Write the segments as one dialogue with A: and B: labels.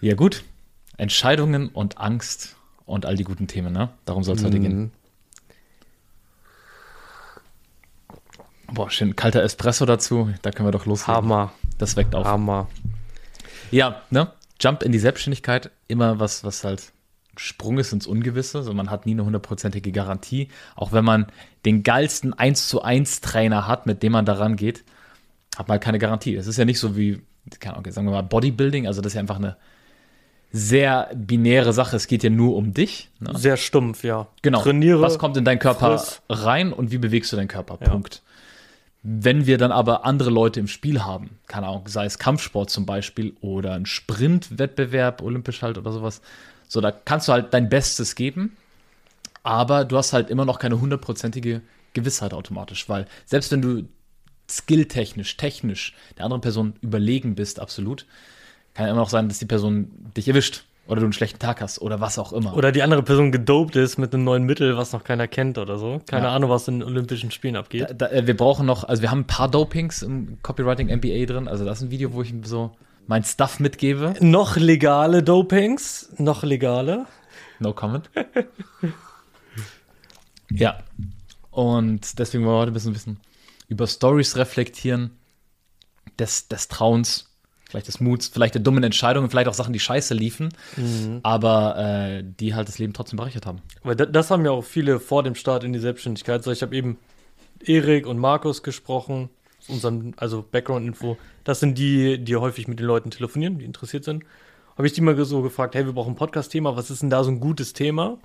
A: Ja, gut. Entscheidungen und Angst und all die guten Themen, ne? Darum soll es heute gehen.
B: Mhm.
A: Boah, schön kalter Espresso dazu. Da können wir doch loslegen.
B: Hammer,
A: Das weckt auf.
B: Hammer.
A: Ja, ne? Jump in die Selbstständigkeit, immer was, was halt Sprung ist ins Ungewisse. Also man hat nie eine hundertprozentige Garantie. Auch wenn man den geilsten 1 zu 1 Trainer hat, mit dem man daran geht, hat man halt keine Garantie. Es ist ja nicht so wie, keine Ahnung, sagen wir mal Bodybuilding. Also das ist ja einfach eine sehr binäre Sache. Es geht ja nur um dich. Ne?
B: Sehr stumpf, ja.
A: Genau.
B: Trainiere.
A: Was kommt in deinen Körper
B: friss.
A: rein und wie bewegst du deinen Körper?
B: Ja.
A: Punkt. Wenn wir dann aber andere Leute im Spiel haben, keine Ahnung, sei es Kampfsport zum Beispiel oder ein Sprintwettbewerb, olympisch halt oder sowas, so da kannst du halt dein Bestes geben, aber du hast halt immer noch keine hundertprozentige Gewissheit automatisch, weil selbst wenn du skilltechnisch, technisch der anderen Person überlegen bist, absolut, kann ja immer noch sein, dass die Person dich erwischt oder du einen schlechten Tag hast oder was auch immer.
B: Oder die andere Person gedopt ist mit einem neuen Mittel, was noch keiner kennt oder so. Keine
A: Ja.
B: Ahnung, was in den Olympischen Spielen abgeht.
A: Da, da, äh, wir brauchen noch, also wir haben ein paar Dopings im Copywriting MBA drin. Also das ist ein Video, wo ich so mein Stuff mitgebe.
B: Noch legale Dopings, noch legale.
A: No comment. ja. Und deswegen wollen wir heute ein bisschen, ein bisschen über Stories reflektieren, des, des Trauens, vielleicht des Muts, vielleicht der dummen Entscheidungen, vielleicht auch Sachen, die scheiße liefen, aber äh, die halt das Leben trotzdem bereichert haben.
B: Weil da- das haben ja auch viele vor dem Start in die Selbstständigkeit. So, ich habe eben Erik und Markus gesprochen, unserem, also Background-Info. Das sind die, die häufig mit den Leuten telefonieren, die interessiert sind. Habe ich die mal so gefragt, hey, wir brauchen ein Podcast-Thema, was ist denn da so ein gutes Thema?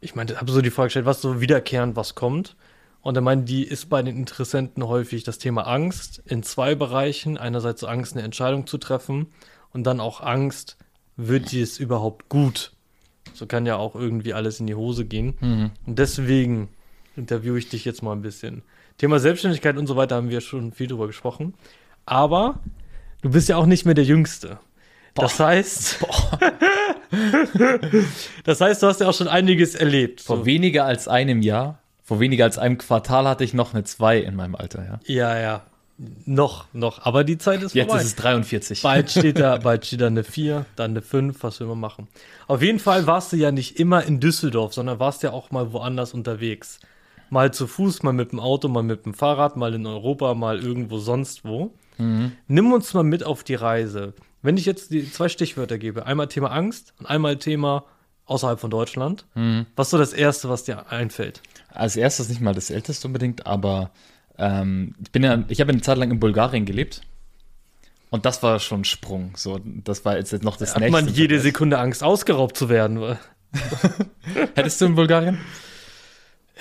B: Ich meinte, habe so die Frage gestellt, was so wiederkehrend was kommt. Und er meinte, die ist bei den Interessenten häufig das Thema Angst in zwei Bereichen. Einerseits so Angst, eine Entscheidung zu treffen und dann auch Angst, wird es überhaupt gut? So kann ja auch irgendwie alles in die Hose gehen. Und deswegen interviewe ich dich jetzt mal ein bisschen. Thema Selbstständigkeit und so weiter haben wir schon viel drüber gesprochen. Aber du bist ja auch nicht mehr der Jüngste. Das heißt, das heißt, du hast ja auch schon einiges erlebt.
A: Vor
B: So.
A: weniger als einem Jahr, vor weniger als einem Quartal hatte ich noch eine 2 in meinem Alter, ja.
B: Ja, ja. Noch, noch. Aber die Zeit ist
A: Jetzt
B: vorbei.
A: ist es 43.
B: Bald steht da, bald steht da eine 4, dann eine 5, was wir immer machen. Auf jeden Fall warst du ja nicht immer in Düsseldorf, sondern warst ja auch mal woanders unterwegs. Mal zu Fuß, mal mit dem Auto, mal mit dem Fahrrad, mal in Europa, mal irgendwo sonst wo. Nimm uns mal mit auf die Reise. Wenn ich jetzt die zwei Stichwörter gebe, einmal Thema Angst und einmal Thema außerhalb von Deutschland, was ist so das Erste, was dir einfällt?
A: Als erstes nicht mal das älteste unbedingt, aber ähm, ich bin ja, ich habe eine Zeit lang in Bulgarien gelebt. Und das war schon ein Sprung. So, das war jetzt noch das
B: Hat
A: nächste.
B: man jede Sekunde Angst, ausgeraubt zu werden?
A: Hättest du in Bulgarien?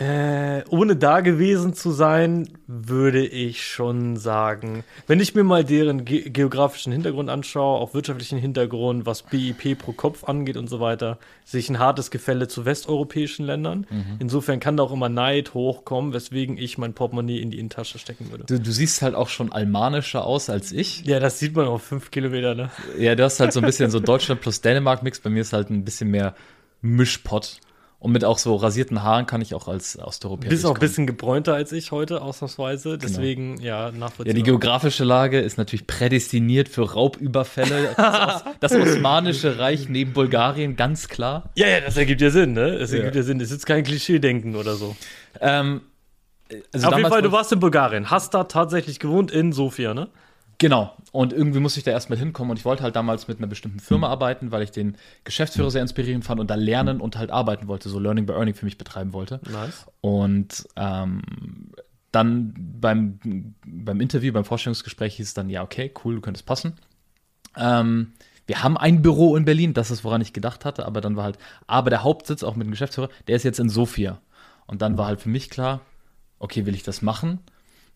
B: Äh, ohne da gewesen zu sein, würde ich schon sagen. Wenn ich mir mal deren ge geografischen Hintergrund anschaue, auch wirtschaftlichen Hintergrund, was BIP pro Kopf angeht und so weiter, sehe ich ein hartes Gefälle zu westeuropäischen Ländern. Insofern kann da auch immer Neid hochkommen, weswegen ich mein Portemonnaie in die Innentasche stecken würde.
A: Du, du siehst halt auch schon almanischer aus als ich.
B: Ja, das sieht man auf fünf Kilometer, ne?
A: Ja, du hast halt so ein bisschen so Deutschland plus Dänemark-Mix. Bei mir ist halt ein bisschen mehr Mischpott. Und mit auch so rasierten Haaren kann ich auch als Osteuropäer.
B: Bist auch ein bisschen gebräunter als ich heute, ausnahmsweise. Deswegen, ja,
A: Ja,
B: nachvollziehbar.
A: die geografische Lage ist natürlich prädestiniert für Raubüberfälle. Das, das Osmanische Reich neben Bulgarien, ganz klar.
B: ja, ja, das ergibt ja Sinn, ne? Das
A: Ja.
B: ergibt ja Sinn. Das ist jetzt kein Klischee-Denken oder so.
A: Ähm, also
B: Auf jeden Fall, du warst in Bulgarien, hast da tatsächlich gewohnt in Sofia, ne?
A: Genau. Und irgendwie musste ich da erstmal hinkommen. Und ich wollte halt damals mit einer bestimmten Firma arbeiten, weil ich den Geschäftsführer sehr inspirierend fand und da lernen und halt arbeiten wollte, so Learning by Earning für mich betreiben wollte.
B: Nice.
A: Und ähm, dann beim, beim Interview, beim Vorstellungsgespräch hieß es dann, ja, okay, cool, du könntest passen. Ähm, wir haben ein Büro in Berlin, das ist, woran ich gedacht hatte, aber dann war halt, aber der Hauptsitz, auch mit dem Geschäftsführer, der ist jetzt in Sofia. Und dann war halt für mich klar, okay, will ich das machen?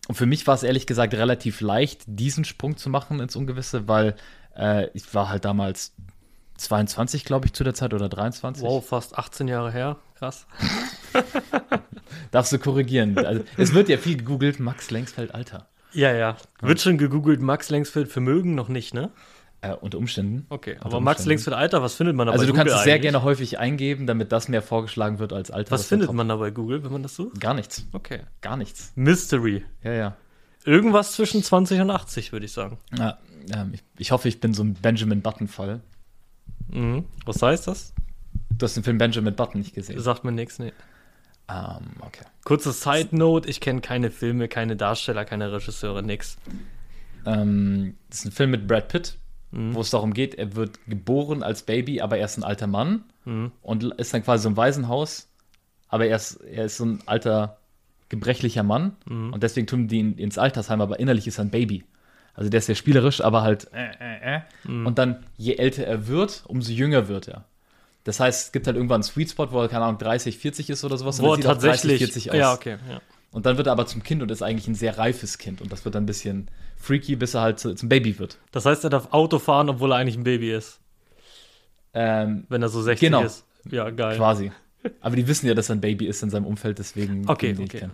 A: Und für mich war es ehrlich gesagt relativ leicht, diesen Sprung zu machen ins Ungewisse, weil äh, ich war halt damals 22, glaube ich, zu der Zeit oder 23.
B: Wow, fast 18 Jahre her. Krass.
A: Darfst du korrigieren. Also, es wird ja viel gegoogelt, Max Längsfeld Alter.
B: Ja, ja. Wird schon gegoogelt, Max Längsfeld Vermögen noch nicht, ne?
A: Äh, unter Umständen.
B: Okay,
A: Unter
B: aber Max
A: Umständen.
B: Längsfeld Alter, was findet man da
A: Also
B: bei
A: du
B: Google
A: kannst es sehr
B: eigentlich?
A: gerne häufig eingeben, damit das mehr vorgeschlagen wird als Alter.
B: Was
A: Das
B: findet man da bei Google, wenn man das sucht?
A: Gar nichts.
B: Okay.
A: Gar nichts.
B: Mystery.
A: Ja, ja.
B: Irgendwas zwischen 20 und 80, würde ich sagen.
A: ja ähm, ich, ich hoffe, ich bin so ein Benjamin Button-Fall.
B: Mhm. Was heißt das?
A: Du hast den Film Benjamin Button nicht gesehen.
B: Sagt mir nichts, nee.
A: Ähm, okay.
B: Kurze Side Note, ich kenne keine Filme, keine Darsteller, keine Regisseure, nix.
A: Ähm, das ist ein Film mit Brad Pitt,
B: Mhm.
A: wo es darum geht, er wird geboren als Baby, aber er ist ein alter Mann
B: Mhm.
A: und ist dann quasi so im Waisenhaus, aber er ist, er ist so ein alter, gebrechlicher Mann
B: Mhm.
A: und deswegen tun die ihn ins Altersheim, aber innerlich ist er ein Baby. Also der ist sehr spielerisch, aber halt äh, äh, äh.
B: Mhm.
A: Und dann, je älter er wird, umso jünger wird er. Das heißt, es gibt halt irgendwann einen Sweet Spot, wo er, keine Ahnung, 30, 40 ist oder sowas. und
B: Wo
A: er
B: er tatsächlich.
A: 40 aus.
B: Ja, okay. Ja.
A: Und dann wird er aber zum Kind und ist eigentlich ein sehr reifes Kind. Und das wird dann ein bisschen freaky, bis er halt zu, zum Baby wird.
B: Das heißt, er darf Auto fahren, obwohl er eigentlich ein Baby ist,
A: Ähm,
B: wenn er so 60
A: Genau.
B: ist. Ja, geil.
A: quasi. Aber die wissen ja, dass er ein Baby ist in seinem Umfeld, deswegen
B: Okay,
A: die
B: okay.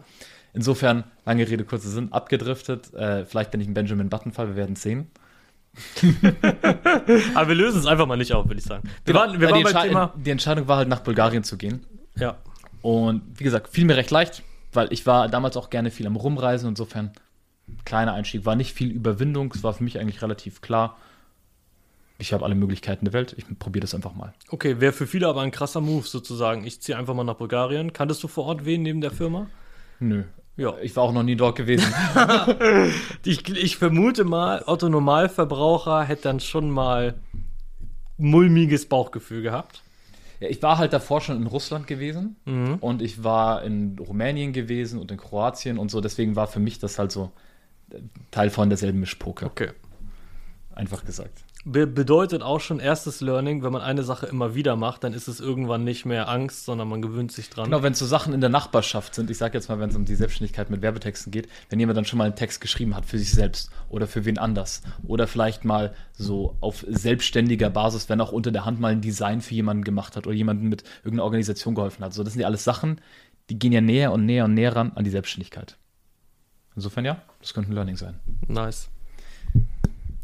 A: Insofern, lange Rede, kurzer Sinn, abgedriftet. Äh, vielleicht bin ich ein Benjamin Button-Fall, wir werden sehen.
B: Aber wir lösen es einfach mal nicht auf, würde ich sagen. Wir waren, wir waren
A: die,
B: beim
A: Entsche-
B: Thema.
A: die Entscheidung war halt nach Bulgarien zu gehen.
B: Ja.
A: Und wie gesagt, fiel mir recht leicht, weil ich war damals auch gerne viel am Rumreisen. Insofern, kleiner Einstieg, war nicht viel Überwindung. Es war für mich eigentlich relativ klar. Ich habe alle Möglichkeiten der Welt. Ich probiere das einfach mal.
B: Okay, wäre für viele aber ein krasser Move sozusagen. Ich ziehe einfach mal nach Bulgarien. Kanntest du vor Ort wen neben der Firma?
A: Nö.
B: Ja.
A: Ich war auch noch nie dort gewesen.
B: Ich, ich vermute mal, Otto Normalverbraucher hätte dann schon mal mulmiges Bauchgefühl gehabt.
A: ja, ich war halt davor schon in Russland gewesen.
B: Mhm.
A: Und ich war in Rumänien gewesen und in Kroatien und so. Deswegen war für mich das halt so Teil von derselben Mischpoke.
B: Okay.
A: Einfach gesagt.
B: Be bedeutet auch schon erstes Learning, wenn man eine Sache immer wieder macht, dann ist es irgendwann nicht mehr Angst, sondern man gewöhnt sich dran.
A: Genau, wenn es so Sachen in der Nachbarschaft sind, ich sage jetzt mal, wenn es um die Selbstständigkeit mit Werbetexten geht, wenn jemand dann schon mal einen Text geschrieben hat für sich selbst oder für wen anders oder vielleicht mal so auf selbstständiger Basis, wenn auch unter der Hand mal ein Design für jemanden gemacht hat oder jemanden mit irgendeiner Organisation geholfen hat. So, das sind ja alles Sachen, die gehen ja näher und näher und näher ran an die Selbstständigkeit. Insofern ja, das könnte ein Learning sein.
B: Nice.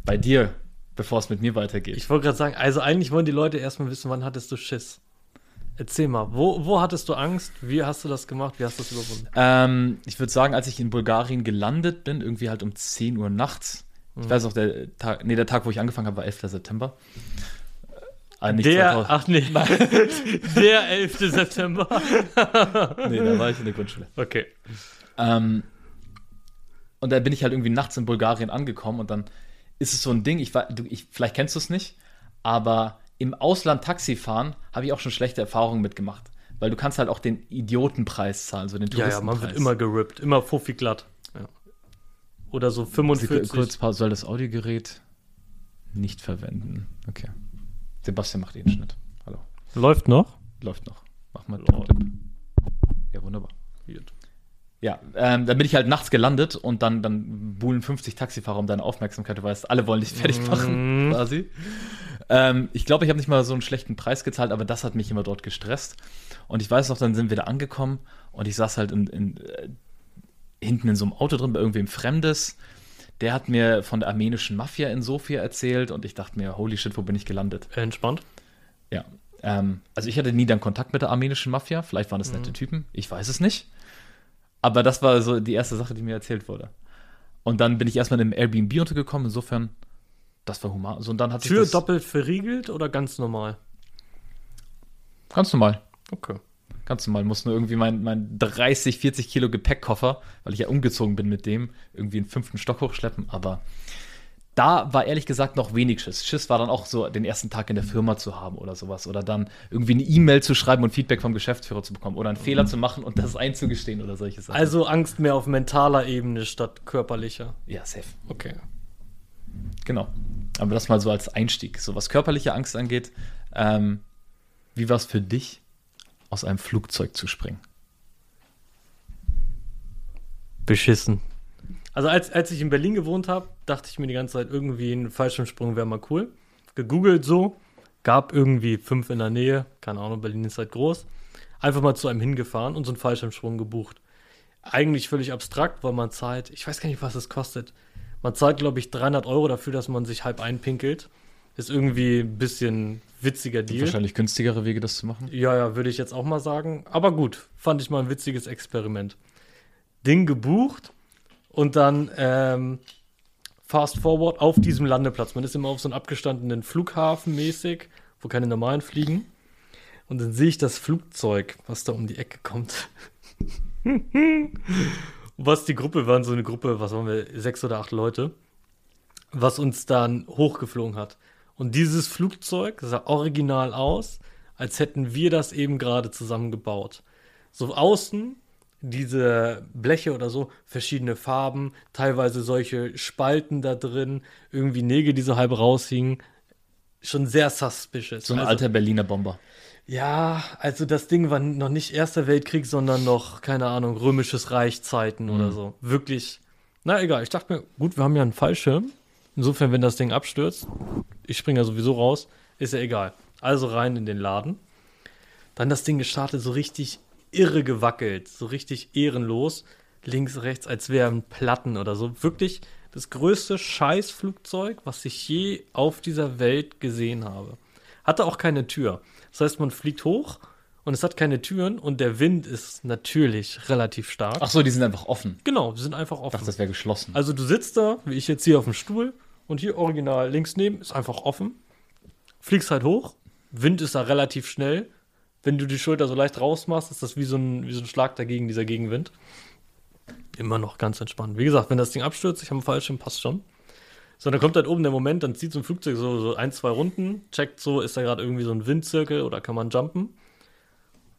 A: Bei dir, bevor es mit mir weitergeht.
B: Ich wollte gerade sagen, also eigentlich wollen die Leute erstmal wissen, wann hattest du Schiss? Erzähl mal, wo, wo hattest du Angst? Wie hast du das gemacht? Wie hast du das überwunden?
A: Ähm, ich würde sagen, als ich in Bulgarien gelandet bin, irgendwie halt um 10 Uhr nachts.
B: Mhm.
A: Ich weiß auch, der Tag, nee, der Tag, wo ich angefangen habe, war 11. September. Äh, nicht
B: Der,
A: 2000
B: ach nee, der 11. September.
A: nee, da war ich in der Grundschule.
B: Okay.
A: Ähm, und da bin ich halt irgendwie nachts in Bulgarien angekommen und dann ist es so ein Ding, ich, war- du, ich vielleicht kennst du es nicht, aber im Ausland Taxi fahren habe ich auch schon schlechte Erfahrungen mitgemacht. Weil du kannst halt auch den Idiotenpreis zahlen, so den
B: Ja, ja,
A: Touristenpreis.
B: man wird immer gerippt, immer fuffi glatt. Ja. Oder so 45.
A: Kurz Pause, soll das Audiogerät nicht verwenden. Okay. Sebastian macht den Schnitt. Hallo.
B: Läuft noch?
A: Läuft noch. Mach mal. Ja, wunderbar. Ja, ähm, dann bin ich halt nachts gelandet und dann, dann buhlen 50 Taxifahrer um deine Aufmerksamkeit. Du weißt, alle wollen dich fertig machen,
B: Mhm.
A: quasi. Ähm, ich glaube, ich habe nicht mal so einen schlechten Preis gezahlt, aber das hat mich immer dort gestresst. Und ich weiß noch, dann sind wir da angekommen und ich saß halt in, in, äh, hinten in so einem Auto drin bei irgendwem Fremdes. Der hat mir von der armenischen Mafia in Sofia erzählt und ich dachte mir, holy shit, wo bin ich gelandet?
B: Entspannt.
A: Ja. Ähm, also ich hatte nie dann Kontakt mit der armenischen Mafia. Vielleicht waren das nette Typen. Ich weiß es nicht. Aber das war so die erste Sache, die mir erzählt wurde. Und dann bin ich erstmal in einem Airbnb untergekommen. Insofern, das war human. So, und dann hat
B: Tür
A: das
B: doppelt verriegelt oder ganz normal?
A: ganz normal.
B: Okay.
A: Ganz normal. Muss nur irgendwie mein, mein 30, 40 Kilo Gepäckkoffer, weil ich ja umgezogen bin mit dem, irgendwie in den fünften Stock hochschleppen. Aber da war ehrlich gesagt noch wenig Schiss. Schiss war dann auch so, den ersten Tag in der Firma zu haben oder sowas. Oder dann irgendwie eine E-Mail zu schreiben und Feedback vom Geschäftsführer zu bekommen. Oder einen Fehler zu machen und das einzugestehen oder solche Sachen.
B: Also Angst mehr auf mentaler Ebene statt körperlicher.
A: ja, safe.
B: Okay.
A: Genau. Aber das mal so als Einstieg. So was körperliche Angst angeht. Ähm, wie war es für dich, aus einem Flugzeug zu springen?
B: Beschissen. Also als, als ich in Berlin gewohnt habe, dachte ich mir die ganze Zeit, irgendwie ein Fallschirmsprung wäre mal cool. Gegoogelt so, gab irgendwie fünf in der Nähe, keine Ahnung, Berlin ist halt groß. Einfach mal zu einem hingefahren und so einen Fallschirmsprung gebucht. Eigentlich völlig abstrakt, weil man zahlt, ich weiß gar nicht, was es kostet. Man zahlt, glaube ich, 300 Euro dafür, dass man sich halb einpinkelt. Ist irgendwie ein bisschen witziger Deal.
A: Wahrscheinlich günstigere Wege, das zu machen.
B: Ja, ja, würde ich jetzt auch mal sagen. Aber gut, fand ich mal ein witziges Experiment. Ding gebucht und dann ähm, fast forward auf diesem Landeplatz. Man ist immer auf so einem abgestandenen Flughafen mäßig, wo keine normalen fliegen. Und dann sehe ich das Flugzeug, was da um die Ecke kommt. was die Gruppe waren, so eine Gruppe, was waren wir, sechs oder acht Leute, was uns dann hochgeflogen hat. Und dieses Flugzeug sah original aus, als hätten wir das eben gerade zusammengebaut. So außen diese Bleche oder so, verschiedene Farben, teilweise solche Spalten da drin, irgendwie Nägel, die so halb raushingen. Schon sehr suspicious.
A: So ein
B: Also-
A: alter Berliner Bomber.
B: ja, also das Ding war noch nicht Erster Weltkrieg, sondern noch, keine Ahnung, Römisches Reich Zeiten oder so. Wirklich. Na egal, ich dachte mir, gut, wir haben ja einen Fallschirm. Insofern, wenn das Ding abstürzt, ich springe ja sowieso raus, ist ja egal. Also rein in den Laden. Dann das Ding gestartet, so richtig irre gewackelt, so richtig ehrenlos. Links, rechts, als wären Platten oder so. Wirklich das größte Scheißflugzeug, was ich je auf dieser Welt gesehen habe. Hatte auch keine Tür. Das heißt, man fliegt hoch und es hat keine Türen und der Wind ist natürlich relativ stark.
A: Ach so, die sind einfach offen.
B: Genau, die sind einfach
A: Ich
B: offen.
A: dachte, das wäre geschlossen.
B: Also du sitzt da, wie ich jetzt hier auf dem Stuhl und hier original links neben ist einfach offen. Fliegst halt hoch, Wind ist da relativ schnell. Wenn du die Schulter so leicht rausmachst, ist das wie so ein, wie so ein Schlag dagegen, dieser Gegenwind. Immer noch ganz entspannt. Wie gesagt, wenn das Ding abstürzt, ich habe einen Fallschirm, passt schon. So, dann kommt halt oben der Moment, dann zieht so ein Flugzeug so, so ein, zwei Runden, checkt so, ist da gerade irgendwie so ein Windzirkel oder kann man jumpen.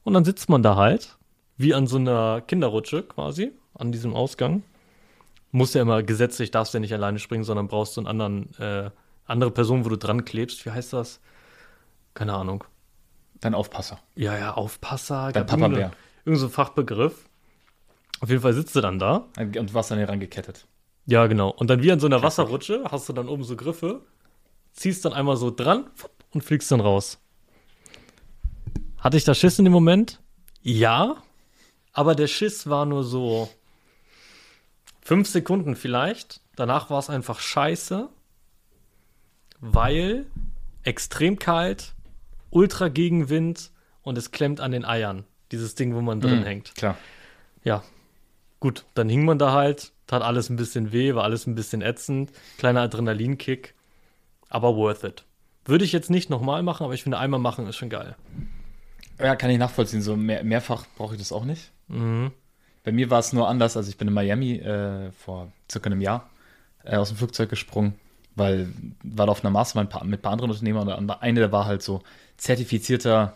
B: Und dann sitzt man da halt, wie an so einer Kinderrutsche quasi, an diesem Ausgang musst ja immer gesetzlich, darfst ja nicht alleine springen, sondern brauchst so einen anderen, äh, andere Person, wo du dran klebst. Wie heißt das? Keine Ahnung.
A: Dein Aufpasser.
B: Ja, ja, Aufpasser.
A: Dein Papa Bär.
B: Irgend so ein Fachbegriff. Auf jeden Fall sitzt du dann da.
A: Und warst dann hier rangekettet.
B: Ja, genau. Und dann wie an so einer Wasserrutsche hast du dann oben so Griffe, ziehst dann einmal so dran und fliegst dann raus. Hatte ich da Schiss in dem Moment? Ja. Aber der Schiss war nur so fünf Sekunden vielleicht. Danach war es einfach scheiße, weil extrem kalt, ultra Gegenwind und es klemmt an den Eiern. Dieses Ding, wo man drin
A: Mhm,
B: hängt.
A: Klar.
B: Ja, gut, dann hing man da halt, tat alles ein bisschen weh, war alles ein bisschen ätzend, kleiner Adrenalinkick, aber worth it. Würde ich jetzt nicht nochmal machen, aber ich finde, einmal machen ist schon geil.
A: Ja, kann ich nachvollziehen. So mehr, mehrfach brauche ich das auch nicht.
B: Mhm.
A: Bei mir war es nur anders. Also ich bin in Miami äh, vor circa einem Jahr äh, aus dem Flugzeug gesprungen, weil war da auf einer Mastermind mit ein paar anderen Unternehmern und eine, der war halt so zertifizierter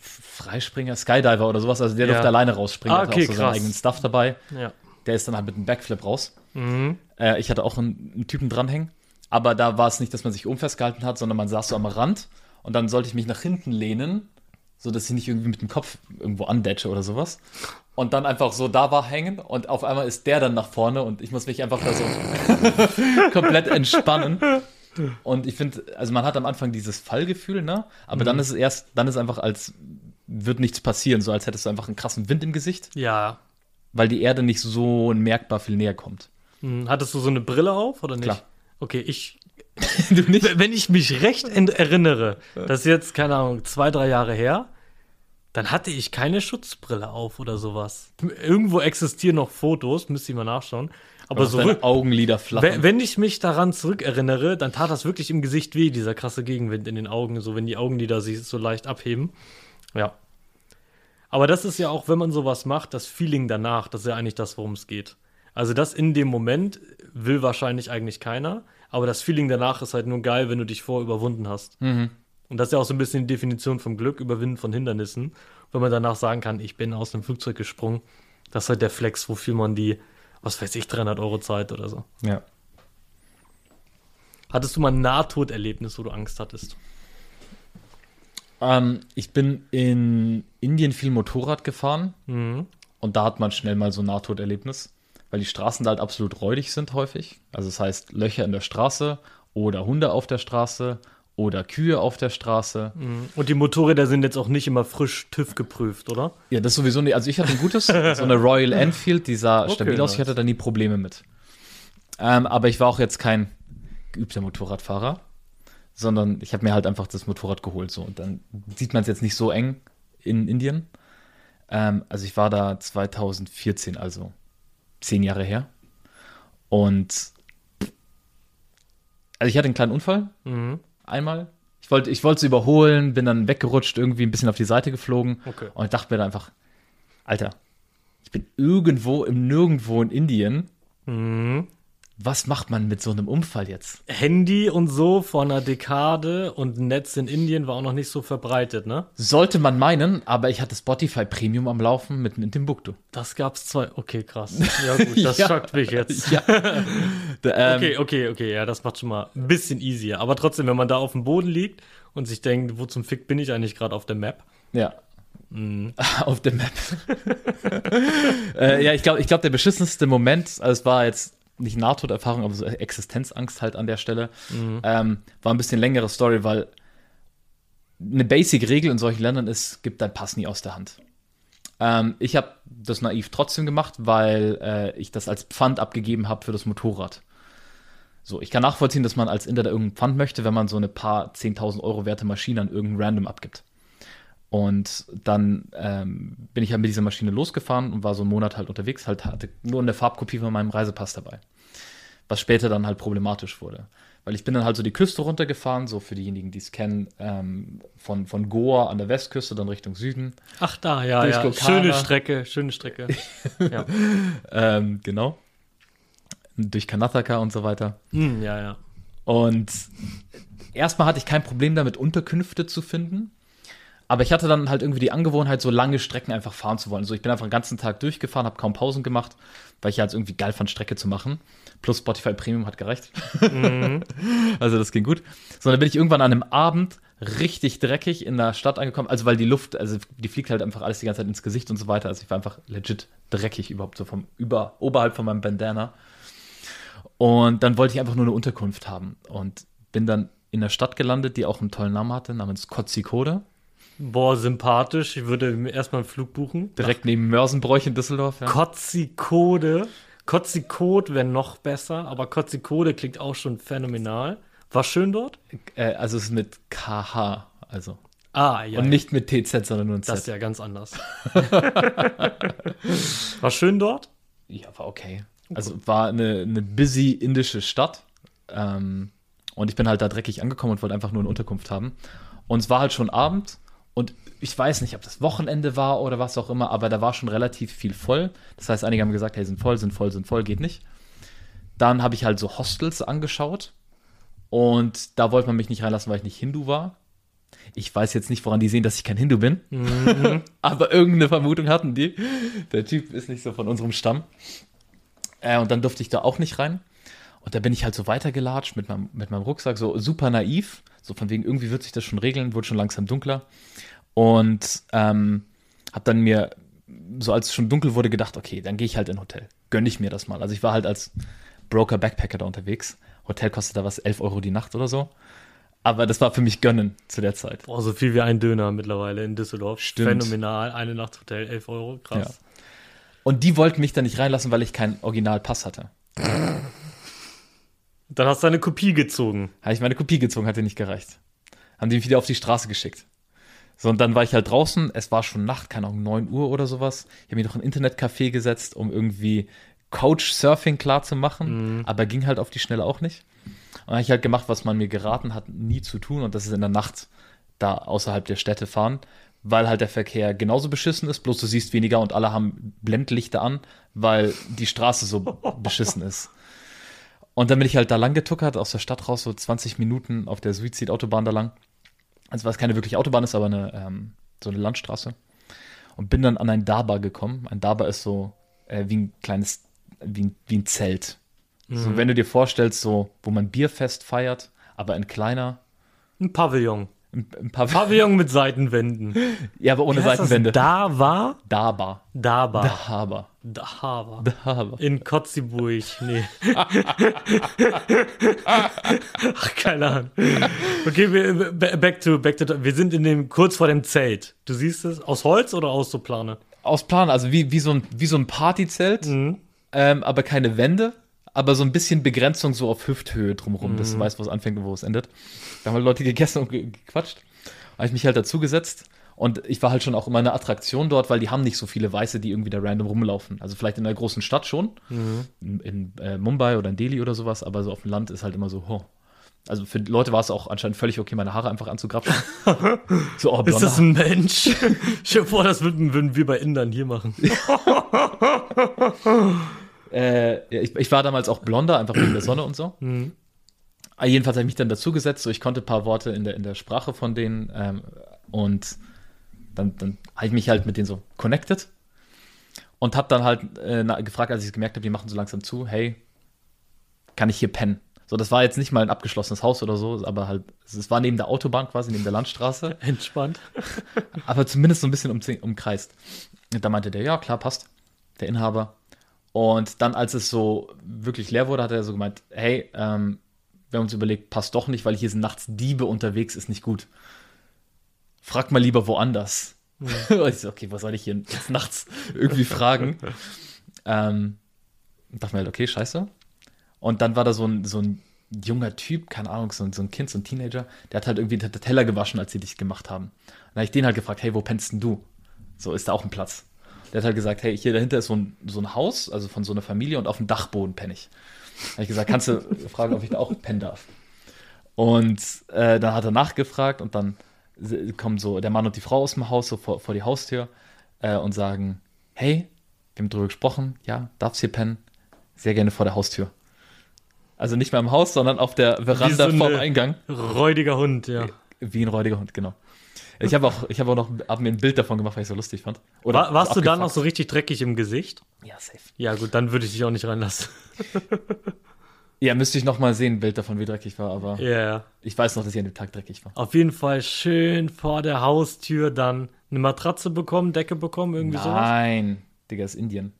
A: Freispringer, Skydiver oder sowas. Also der
B: Ja.
A: durfte alleine rausspringen,
B: Ah,
A: hatte
B: okay,
A: auch so
B: krass.
A: seinen eigenen Stuff dabei.
B: Ja.
A: Der ist dann halt mit einem Backflip raus.
B: Mhm.
A: Äh, ich hatte auch einen, einen Typen dranhängen, aber da war es nicht, dass man sich oben festgehalten hat, sondern man saß so am Rand und dann sollte ich mich nach hinten lehnen, so dass ich nicht irgendwie mit dem Kopf irgendwo andetsche oder sowas. Und dann einfach so da war hängen und auf einmal ist der dann nach vorne und ich muss mich einfach da so komplett entspannen. Und ich finde, also man hat am Anfang dieses Fallgefühl, ne? Aber dann ist es erst, dann ist einfach als wird nichts passieren, so als hättest du einfach einen krassen Wind im Gesicht,
B: Ja.
A: weil die Erde nicht so merkbar viel näher kommt.
B: Mhm. Hattest du so eine Brille auf oder nicht?
A: Klar.
B: Okay, ich? wenn ich mich recht erinnere, das ist jetzt, keine Ahnung, zwei, drei Jahre her, dann hatte ich keine Schutzbrille auf oder sowas. Irgendwo existieren noch Fotos, müsste ich mal nachschauen. Aber so
A: Augenlider flachen.
B: Wenn, wenn ich mich daran zurückerinnere, dann tat das wirklich im Gesicht weh, dieser krasse Gegenwind in den Augen, so wenn die Augenlider sich so leicht abheben. Ja. Aber das ist ja auch, wenn man sowas macht, das Feeling danach, das ist ja eigentlich das, worum es geht. Also das in dem Moment will wahrscheinlich eigentlich keiner, aber das Feeling danach ist halt nur geil, wenn du dich vor überwunden hast.
A: Mhm.
B: Und das ist ja auch so ein bisschen die Definition vom Glück, Überwinden von Hindernissen. Wenn man danach sagen kann, ich bin aus einem Flugzeug gesprungen, das ist halt der Flex, wofür man die, was weiß ich, 300 Euro Zeit oder so.
A: Ja.
B: Hattest du mal ein Nahtoderlebnis, wo du Angst hattest?
A: Ähm, ich bin in Indien viel Motorrad gefahren
B: Mhm.
A: und da hat man schnell mal so ein Nahtoderlebnis, weil die Straßen da halt absolut räudig sind häufig. Also das heißt Löcher in der Straße oder Hunde auf der Straße oder Kühe auf der Straße.
B: Und die Motorräder sind jetzt auch nicht immer frisch TÜV geprüft, oder?
A: Ja, das sowieso nicht. Also ich hatte ein gutes, so eine Royal Enfield, die sah
B: Okay,
A: stabil aus. Ich hatte da nie Probleme mit. Ähm, aber ich war auch jetzt kein geübter Motorradfahrer, sondern ich habe mir halt einfach das Motorrad geholt. So. Und dann sieht man es jetzt nicht so eng in Indien. Ähm, also ich war da 2014, also zehn Jahre her. Und also ich hatte einen kleinen Unfall
B: Mhm.
A: einmal. Ich wollte ich wollte sie überholen, bin dann weggerutscht, irgendwie ein bisschen auf die Seite geflogen.
B: Okay.
A: Und ich dachte mir dann einfach, Alter, ich bin irgendwo im Nirgendwo in Indien.
B: Mhm.
A: Was macht man mit so einem Unfall jetzt?
B: Handy und so vor einer Dekade und Netz in Indien war auch noch nicht so verbreitet, ne?
A: Sollte man meinen, aber ich hatte Spotify Premium am Laufen mitten in Timbuktu.
B: Das gab's zwei. Okay, krass. Ja, gut, das
A: Ja.
B: schockt mich jetzt.
A: Ja. Da, ähm,
B: Okay, okay, okay, ja, das macht schon mal ein bisschen easier. Aber trotzdem, wenn man da auf dem Boden liegt und sich denkt, wo zum Fick bin ich eigentlich gerade auf der Map?
A: Ja. Auf der Map. äh, ja, ich glaube, ich glaub, der beschissenste Moment, also es war jetzt nicht Nahtoderfahrung, aber so Existenzangst halt an der Stelle, ähm, war ein bisschen längere Story, weil eine Basic-Regel in solchen Ländern ist, gib dein Pass nie aus der Hand. Ähm, ich habe das naiv trotzdem gemacht, weil äh, ich das als Pfand abgegeben habe für das Motorrad. So, ich kann nachvollziehen, dass man als Inder da irgendein Pfand möchte, wenn man so eine paar 10.000 Euro werte Maschine an irgendein Random abgibt. Und dann ähm, bin ich halt mit dieser Maschine losgefahren und war so einen Monat halt unterwegs, halt hatte nur eine Farbkopie von meinem Reisepass dabei. Was später dann halt problematisch wurde. Weil ich bin dann halt so die Küste runtergefahren, so für diejenigen, die es kennen, ähm, von, von Goa an der Westküste, dann Richtung Süden.
B: Ach da, ja, ja. Schöne Strecke, schöne Strecke. ja.
A: Ähm, genau. Durch Karnataka und so weiter.
B: Hm, ja, ja.
A: Und erstmal hatte ich kein Problem damit, Unterkünfte zu finden. Aber ich hatte dann halt irgendwie die Angewohnheit, so lange Strecken einfach fahren zu wollen. So, ich bin einfach den ganzen Tag durchgefahren, habe kaum Pausen gemacht, weil ich halt irgendwie geil fand, Strecke zu machen. Plus Spotify Premium hat gereicht. also das ging gut. So, dann bin ich irgendwann an einem Abend richtig dreckig in der Stadt angekommen. Also weil die Luft, also die fliegt halt einfach alles die ganze Zeit ins Gesicht und so weiter. Also ich war einfach legit dreckig überhaupt so vom über oberhalb von meinem Bandana. Und dann wollte ich einfach nur eine Unterkunft haben und bin dann in der Stadt gelandet, die auch einen tollen Namen hatte, namens Kotzikode.
B: Boah, sympathisch. Ich würde mir erstmal einen Flug buchen.
A: Direkt neben Mörsenbräuch in Düsseldorf. Ja.
B: Kotzikode. Kotzikode wäre noch besser, aber Kotzikode klingt auch schon phänomenal. War schön dort?
A: Äh, also es ist mit KH, also.
B: Ah, ja.
A: und nicht mit TZ, sondern nur ein
B: Das ist
A: Z.
B: ja ganz anders. War schön dort?
A: Ja, war okay. Also war eine, eine busy indische Stadt. Ähm, und ich bin halt da dreckig angekommen und wollte einfach nur eine Unterkunft haben. Und es war halt schon Abend und ich weiß nicht, ob das Wochenende war oder was auch immer, aber da war schon relativ viel voll. Das heißt, einige haben gesagt, hey, sind voll, sind voll, sind voll, geht nicht. Dann habe ich halt so Hostels angeschaut und da wollte man mich nicht reinlassen, weil ich nicht Hindu war. Ich weiß jetzt nicht, woran die sehen, dass ich kein Hindu bin, aber irgendeine Vermutung hatten die. Der Typ ist nicht so von unserem Stamm. Äh, und dann durfte ich da auch nicht rein. Und da bin ich halt so weitergelatscht mit meinem, mit meinem Rucksack, so super naiv. So von wegen, irgendwie wird sich das schon regeln, wurde schon langsam dunkler. Und ähm, hab dann mir, so als es schon dunkel wurde, gedacht, okay, dann gehe ich halt in ein Hotel. Gönn ich mir das mal. Also ich war halt als Broker-Backpacker da unterwegs. Hotel kostet da was, 11 Euro die Nacht oder so. Aber das war für mich gönnen zu der Zeit.
B: Boah, so viel wie ein Döner mittlerweile in Düsseldorf.
A: Stimmt.
B: Phänomenal. Eine Nacht Hotel, 11 Euro. Krass.
A: Ja. Und die wollten mich dann nicht reinlassen, weil ich keinen Originalpass hatte.
B: Dann hast du eine Kopie gezogen.
A: Habe ich meine Kopie gezogen, hatte nicht gereicht. Haben die mich wieder auf die Straße geschickt. So, und dann war ich halt draußen, es war schon Nacht, keine Ahnung, 9 Uhr oder sowas. Ich habe mich noch in ein Internetcafé gesetzt, um irgendwie Couchsurfing klar zu machen, aber ging halt auf die Schnelle auch nicht. Und dann habe ich halt gemacht, was man mir geraten hat, nie zu tun, und das ist in der Nacht da außerhalb der Städte fahren, weil halt der Verkehr genauso beschissen ist, bloß du siehst weniger und alle haben Blendlichter an, weil die Straße so beschissen ist. Und dann bin ich halt da lang getuckert, aus der Stadt raus, so 20 Minuten auf der Suizidautobahn da lang. Also was keine wirkliche Autobahn ist, aber eine, ähm, so eine Landstraße. Und bin dann an ein Daba gekommen. Ein Daba ist so äh, wie ein kleines, wie ein, wie ein Zelt. So, wenn du dir vorstellst, so, wo man Bierfest feiert, aber in kleiner,
B: Ein Pavillon.
A: Ein,
B: Pavillon mit Seitenwänden.
A: ja, aber ohne
B: Wie heißt das?
A: Seitenwände.
B: Da war?
A: Daba.
B: Daba.
A: Daba.
B: Da war.
A: Daba.
B: In Kotziburg. Nee. Ach, keine Ahnung. Okay, wir, back to, back to, wir sind in dem, kurz vor dem Zelt. Du siehst es? Aus Holz oder aus so Plane?
A: Aus Plan, also wie, wie, so ein, wie so ein Partyzelt,
B: Mhm.
A: ähm, aber keine Wände, aber so ein bisschen Begrenzung so auf Hüfthöhe drumherum, dass du weißt, wo es anfängt und wo es endet. Da haben halt Leute gegessen und ge gequatscht. Habe ich mich halt dazugesetzt und ich war halt schon auch immer eine Attraktion dort, weil die haben nicht so viele Weiße, die irgendwie da random rumlaufen. Also vielleicht in einer großen Stadt schon, in, in äh, Mumbai oder in Delhi oder sowas, aber so auf dem Land ist halt immer so, oh, Also für Leute war es auch anscheinend völlig okay, meine Haare einfach anzugrapschen. so, oh,
B: Ist das ein Mensch? Stell dir vor, das würden, würden wir bei Indern hier machen.
A: Äh, ich, ich war damals auch blonder, einfach wegen der Sonne und so.
B: Mhm.
A: Ah, Jedenfalls habe ich mich dann dazugesetzt, so ich konnte ein paar Worte in der, in der Sprache von denen ähm, und dann, dann habe ich mich halt mit denen so connected und habe dann halt äh, gefragt, als ich gemerkt habe, die machen so langsam zu, hey, kann ich hier pennen? So, das war jetzt nicht mal ein abgeschlossenes Haus oder so, aber halt, es war neben der Autobahn quasi, neben der Landstraße,
B: Entspannt.
A: aber zumindest so ein bisschen um, umkreist. Und da meinte der, ja, klar, passt, der Inhaber. Und dann, als es so wirklich leer wurde, hat er so gemeint, hey, ähm, wir haben uns überlegt, passt doch nicht, weil hier sind nachts Diebe unterwegs, ist nicht gut. Frag mal lieber woanders. Und ich so, okay, was soll ich hier jetzt nachts irgendwie fragen? ähm, und dachte mir halt, okay, scheiße. Und dann war da so ein, so ein junger Typ, keine Ahnung, so ein, so ein Kind, so ein Teenager, der hat halt irgendwie den Teller gewaschen, als sie dich gemacht haben. Und dann habe ich den halt gefragt, hey, wo pennst denn du? So, ist da auch ein Platz? Der hat halt gesagt, hey, hier dahinter ist so ein, so ein Haus, also von so einer Familie und auf dem Dachboden penne ich. Da habe ich gesagt, kannst du fragen, ob ich da auch pennen darf? Und äh, dann hat er nachgefragt und dann kommen so der Mann und die Frau aus dem Haus so vor, vor die Haustür äh, und sagen, hey, wir haben drüber gesprochen, ja, darfst hier pennen? Sehr gerne vor der Haustür. Also nicht mehr im Haus, sondern auf der Veranda
B: so
A: vorm Eingang.
B: Räudiger Hund, ja.
A: Wie ein räudiger Hund, genau. Ich habe auch, ich habe auch noch, hab mir ein Bild davon gemacht, weil ich es so lustig fand.
B: War, warst
A: so
B: du dann noch so richtig dreckig im Gesicht?
A: Ja, safe.
B: Ja, gut, dann würde ich dich auch nicht reinlassen.
A: Ja, müsste ich noch mal sehen, ein Bild davon, wie dreckig war, aber
B: Ja, yeah.
A: ich weiß noch, dass ich an dem Tag dreckig war.
B: Auf jeden Fall schön vor der Haustür dann eine Matratze bekommen, Decke bekommen, irgendwie sowas.
A: Nein, Digga, ist Indien.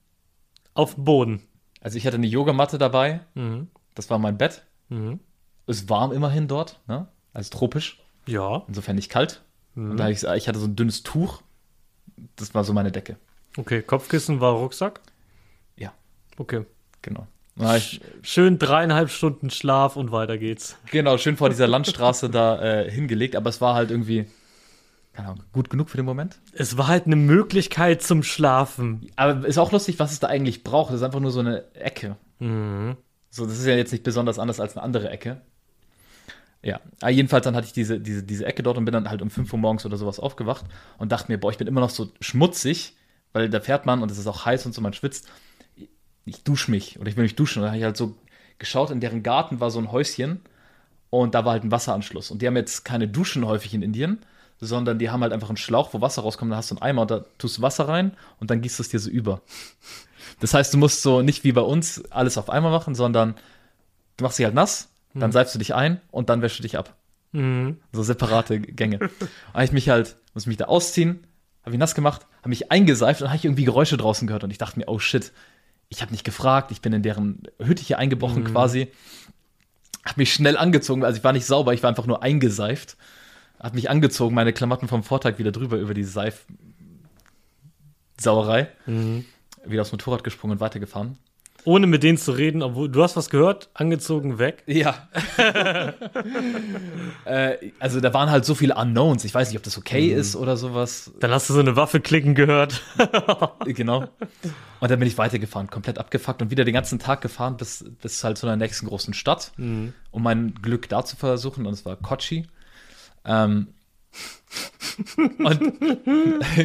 B: Auf dem Boden.
A: Also ich hatte eine Yogamatte dabei,
B: Mhm.
A: das war mein Bett.
B: Mhm.
A: Ist warm immerhin dort, ne? Also tropisch,
B: Ja,
A: insofern nicht kalt.
B: Mhm.
A: Und da ich, ich hatte so ein dünnes Tuch, das war so meine Decke.
B: okay. Kopfkissen war Rucksack?
A: Ja.
B: Okay.
A: Genau. Ich,
B: Schön dreieinhalb Stunden Schlaf und weiter geht's.
A: genau, schön vor dieser Landstraße da äh, hingelegt, aber es war halt irgendwie, keine Ahnung, gut genug für den Moment.
B: Es war halt eine Möglichkeit zum Schlafen.
A: Aber ist auch lustig, was es da eigentlich braucht. Das ist einfach nur so eine Ecke.
B: Mhm.
A: So, das ist ja jetzt nicht besonders anders als eine andere Ecke. Ja, aber jedenfalls dann hatte ich diese, diese, diese Ecke dort und bin dann halt um 5 Uhr morgens oder sowas aufgewacht und dachte mir, boah, ich bin immer noch so schmutzig, weil da fährt man und es ist auch heiß und so, man schwitzt. Ich dusche mich oder ich will mich duschen. Und dann habe ich halt so geschaut, in deren Garten war so ein Häuschen und da war halt ein Wasseranschluss. Und die haben jetzt keine Duschen häufig in Indien, sondern die haben halt einfach einen Schlauch, wo Wasser rauskommt, da hast du einen Eimer und da tust du Wasser rein und dann gießt du es dir so über. Das heißt, du musst so nicht wie bei uns alles auf einmal machen, sondern du machst dich halt nass, dann seifst du dich ein und dann wäschst du dich ab.
B: Mhm.
A: So separate Gänge. habe ich mich halt, muss mich da ausziehen, habe mich nass gemacht, habe mich eingeseift und habe ich irgendwie Geräusche draußen gehört und ich dachte mir, oh shit, ich habe nicht gefragt, ich bin in deren Hütte hier eingebrochen quasi. Habe mich schnell angezogen, also ich war nicht sauber, ich war einfach nur eingeseift. Habe mich angezogen, meine Klamotten vom Vortag wieder drüber über die Seif Sauerei.
B: Mhm.
A: Wieder aufs Motorrad gesprungen und weitergefahren.
B: Ohne mit denen zu reden, obwohl du hast was gehört, angezogen, weg.
A: Ja. äh, also da waren halt so viele Unknowns. Ich weiß nicht, ob das okay ist oder sowas.
B: Dann hast du so eine Waffe klicken gehört.
A: Genau. Und dann bin ich weitergefahren, komplett abgefuckt und wieder den ganzen Tag gefahren bis, bis halt zu einer nächsten großen Stadt, um mein Glück da zu versuchen. Und es war Kochi. Ähm, und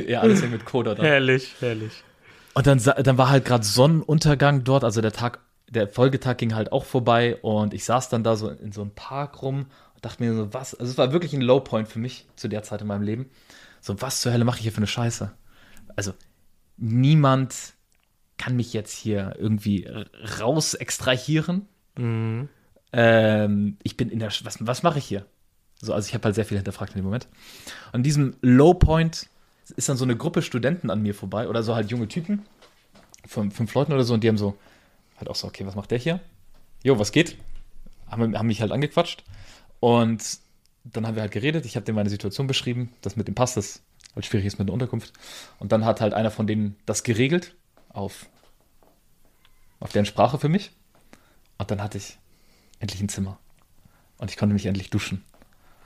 A: ja, alles hängt mit Coda da.
B: herrlich, herrlich.
A: Und dann, dann war halt gerade Sonnenuntergang dort, also der Tag, der Folgetag ging halt auch vorbei und ich saß dann da so in so einem Park rum und dachte mir so, was, also es war wirklich ein Lowpoint für mich zu der Zeit in meinem Leben. So, was zur Hölle mache ich hier für eine Scheiße? Also, niemand kann mich jetzt hier irgendwie raus extrahieren.
B: Mhm.
A: Ähm, ich bin in der, Sch- was, was mache ich hier? So, also ich habe halt sehr viel hinterfragt in dem Moment. An diesem Lowpoint ist dann so eine Gruppe Studenten an mir vorbei oder so halt junge Typen, fünf, fünf Leuten oder so, und die haben so, halt auch so, okay, was macht der hier? Jo, was geht? Haben, haben mich halt angequatscht und dann haben wir halt geredet, ich habe denen meine Situation beschrieben, das mit dem Pass, das halt schwierig ist mit der Unterkunft. Und dann hat halt einer von denen das geregelt auf, auf deren Sprache für mich. Und dann hatte ich endlich ein Zimmer. Und ich konnte mich endlich duschen.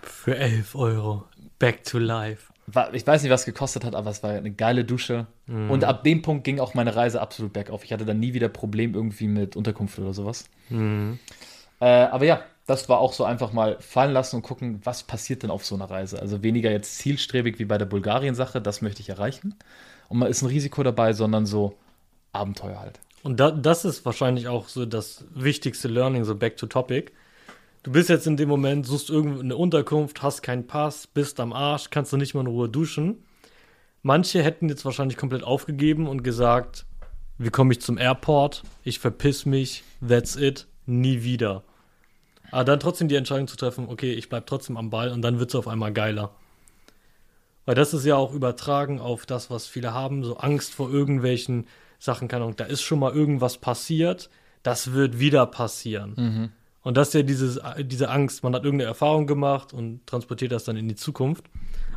B: Für 11 Euro. Back to life.
A: War, ich weiß nicht, was es gekostet hat, aber es war eine geile Dusche. Und ab dem Punkt ging auch meine Reise absolut bergauf. Ich hatte dann nie wieder Problem irgendwie mit Unterkunft oder sowas.
B: Mhm.
A: Äh, aber ja, das war auch so einfach mal fallen lassen und gucken, was passiert denn auf so einer Reise. Also weniger jetzt zielstrebig wie bei der Bulgarien-Sache, das möchte ich erreichen. Und man ist ein Risiko dabei, sondern so Abenteuer halt.
B: Und da, das ist wahrscheinlich auch so das wichtigste Learning, so back to topic. Du bist jetzt in dem Moment, suchst irgendeine Unterkunft, hast keinen Pass, bist am Arsch, kannst du nicht mal in Ruhe duschen. Manche hätten jetzt wahrscheinlich komplett aufgegeben und gesagt, wie komme ich zum Airport? Ich verpiss mich, that's it, nie wieder. Aber dann trotzdem die Entscheidung zu treffen, okay, ich bleib trotzdem am Ball und dann wird es auf einmal geiler. Weil das ist ja auch übertragen auf das, was viele haben, so Angst vor irgendwelchen Sachen, keine Ahnung, da ist schon mal irgendwas passiert, das wird wieder passieren.
A: Mhm.
B: Und das ist ja dieses, diese Angst, man hat irgendeine Erfahrung gemacht und transportiert das dann in die Zukunft.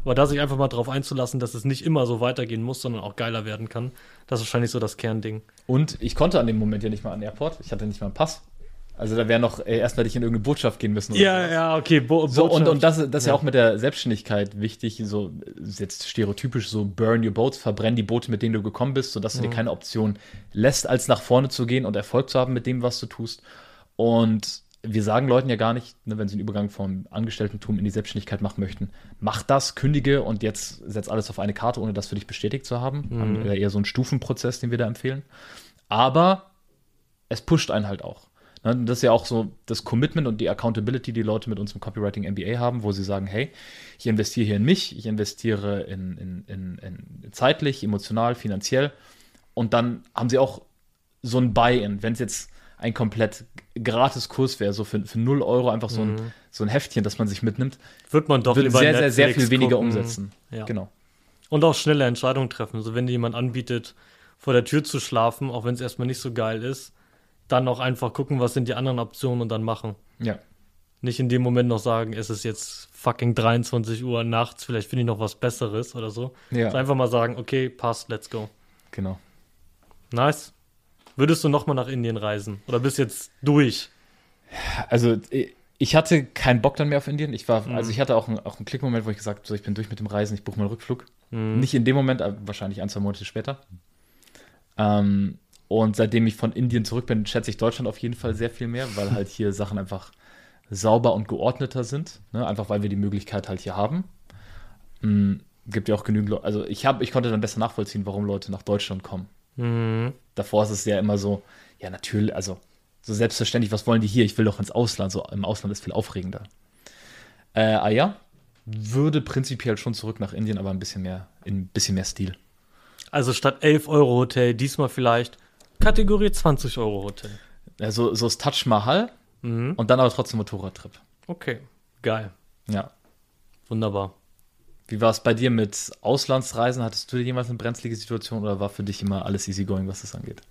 B: Aber da sich einfach mal darauf einzulassen, dass es nicht immer so weitergehen muss, sondern auch geiler werden kann, das ist wahrscheinlich so das Kernding.
A: Und ich konnte an dem Moment ja nicht mal an den Airport. Ich hatte nicht mal einen Pass. Also da wäre noch äh, erstmal ich in irgendeine Botschaft gehen müssen.
B: Ja,
A: sowas.
B: ja, okay. Bo
A: So, und,
B: Botschaft.
A: und das, das ist ja
B: Ja.
A: auch mit der Selbstständigkeit wichtig, so jetzt stereotypisch so burn your boats, verbrenn die Boote, mit denen du gekommen bist, sodass du dir keine Option lässt, als nach vorne zu gehen und Erfolg zu haben mit dem, was du tust. Und wir sagen Leuten ja gar nicht, ne, wenn sie einen Übergang vom Angestelltentum in die Selbstständigkeit machen möchten, mach das, kündige und jetzt setz alles auf eine Karte, ohne das für dich bestätigt zu haben. Haben ja eher so einen Stufenprozess, den wir da empfehlen. Aber es pusht einen halt auch. Ne, Das ist ja auch so das Commitment und die Accountability, die Leute mit uns im Copywriting MBA haben, wo sie sagen, hey, ich investiere hier in mich, ich investiere in, in, in, in zeitlich, emotional, finanziell. Und dann haben sie auch so ein Buy-in. Wenn es jetzt ein komplett gratis Kurs wäre, so für, für 0 Euro einfach so, ein, so ein Heftchen, das man sich mitnimmt,
B: wird man doch lieber
A: sehr, sehr, sehr viel weniger
B: gucken.
A: umsetzen.
B: Ja.
A: Genau.
B: Und auch schnelle Entscheidungen treffen. Also wenn dir jemand anbietet, vor der Tür zu schlafen, auch wenn es erstmal nicht so geil ist, dann auch einfach gucken, was sind die anderen Optionen und dann machen.
A: Ja.
B: Nicht in dem Moment noch sagen, es ist jetzt fucking 23 Uhr nachts, vielleicht finde ich noch was Besseres oder so.
A: Ja.
B: Also einfach mal sagen, okay, passt, let's go.
A: Genau.
B: Nice. Würdest du nochmal nach Indien reisen? Oder bist jetzt durch?
A: Also ich hatte keinen Bock dann mehr auf Indien. Ich
B: Mhm.
A: war, also ich hatte auch einen, auch einen Klickmoment, wo ich gesagt habe, so, ich bin durch mit dem Reisen, ich buche mal einen Rückflug.
B: Mhm.
A: Nicht in dem Moment, aber wahrscheinlich ein, zwei Monate später. Ähm, und seitdem ich von Indien zurück bin, schätze ich Deutschland auf jeden Fall sehr viel mehr, weil halt hier Sachen einfach sauber und geordneter sind. Ne? Einfach weil wir die Möglichkeit halt hier haben. Mm, gibt ja auch genügend Leute. Also ich habe, ich konnte dann besser nachvollziehen, warum Leute nach Deutschland kommen.
B: Mhm.
A: Davor ist es ja immer so, ja, natürlich, also so selbstverständlich, was wollen die hier? Ich will doch ins Ausland. So im Ausland ist viel aufregender. Äh, ah ja, würde prinzipiell schon zurück nach Indien, aber ein bisschen mehr, in ein bisschen mehr Stil.
B: Also statt 11 Euro Hotel, diesmal vielleicht Kategorie 20 Euro Hotel.
A: Also so das Taj Mahal
B: Mhm.
A: und dann aber trotzdem Motorradtrip.
B: Okay, geil.
A: Ja.
B: Wunderbar.
A: Wie war es bei dir mit Auslandsreisen? Hattest du jemals eine brenzlige Situation oder war für dich immer alles easygoing, was das angeht?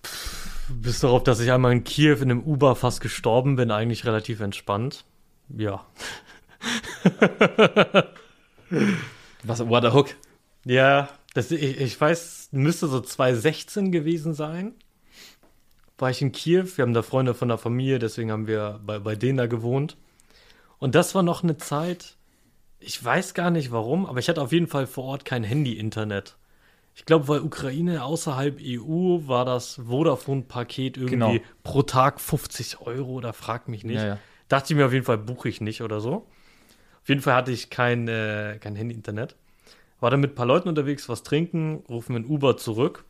B: Bis darauf, dass ich einmal in Kiew in einem Uber fast gestorben bin, eigentlich relativ entspannt. Ja.
A: Was, what a hook.
B: Ja, das, ich, ich weiß, müsste so 2016 gewesen sein. War ich in Kiew, wir haben da Freunde von der Familie, deswegen haben wir bei, bei denen da gewohnt. Und das war noch eine Zeit, ich weiß gar nicht warum, aber ich hatte auf jeden Fall vor Ort kein Handy-Internet. Ich glaube, weil Ukraine außerhalb EU war das Vodafone-Paket irgendwie
A: Genau.
B: pro Tag 50 Euro oder frag mich nicht.
A: Ja, ja.
B: Dachte ich mir auf jeden Fall, buche ich nicht oder so. Auf jeden Fall hatte ich kein, äh, kein Handy-Internet. War dann mit ein paar Leuten unterwegs, was trinken, rufen wir ein Uber zurück.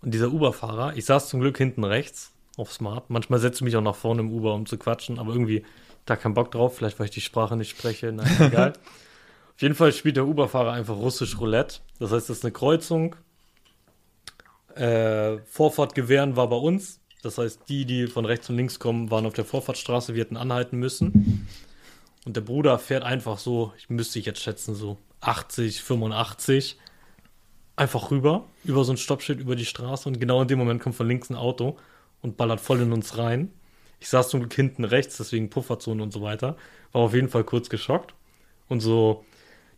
B: Und dieser Uber-Fahrer, ich saß zum Glück hinten rechts auf Smart. Manchmal setze ich mich auch nach vorne im Uber, um zu quatschen, aber irgendwie da keinen Bock drauf, vielleicht weil ich die Sprache nicht spreche, nein, egal. auf jeden Fall spielt der Uber-Fahrer einfach russisch Roulette. Das heißt, das ist eine Kreuzung. Äh, Vorfahrt gewähren war bei uns. Das heißt, die, die von rechts und links kommen, waren auf der Vorfahrtsstraße, wir hätten anhalten müssen. Und der Bruder fährt einfach so, ich müsste ich jetzt schätzen, so 80, 85, einfach rüber, über so ein Stoppschild über die Straße. Und genau in dem Moment kommt von links ein Auto und ballert voll in uns rein. Ich saß zum Glück hinten rechts, deswegen Pufferzone und so weiter. War auf jeden Fall kurz geschockt. Und so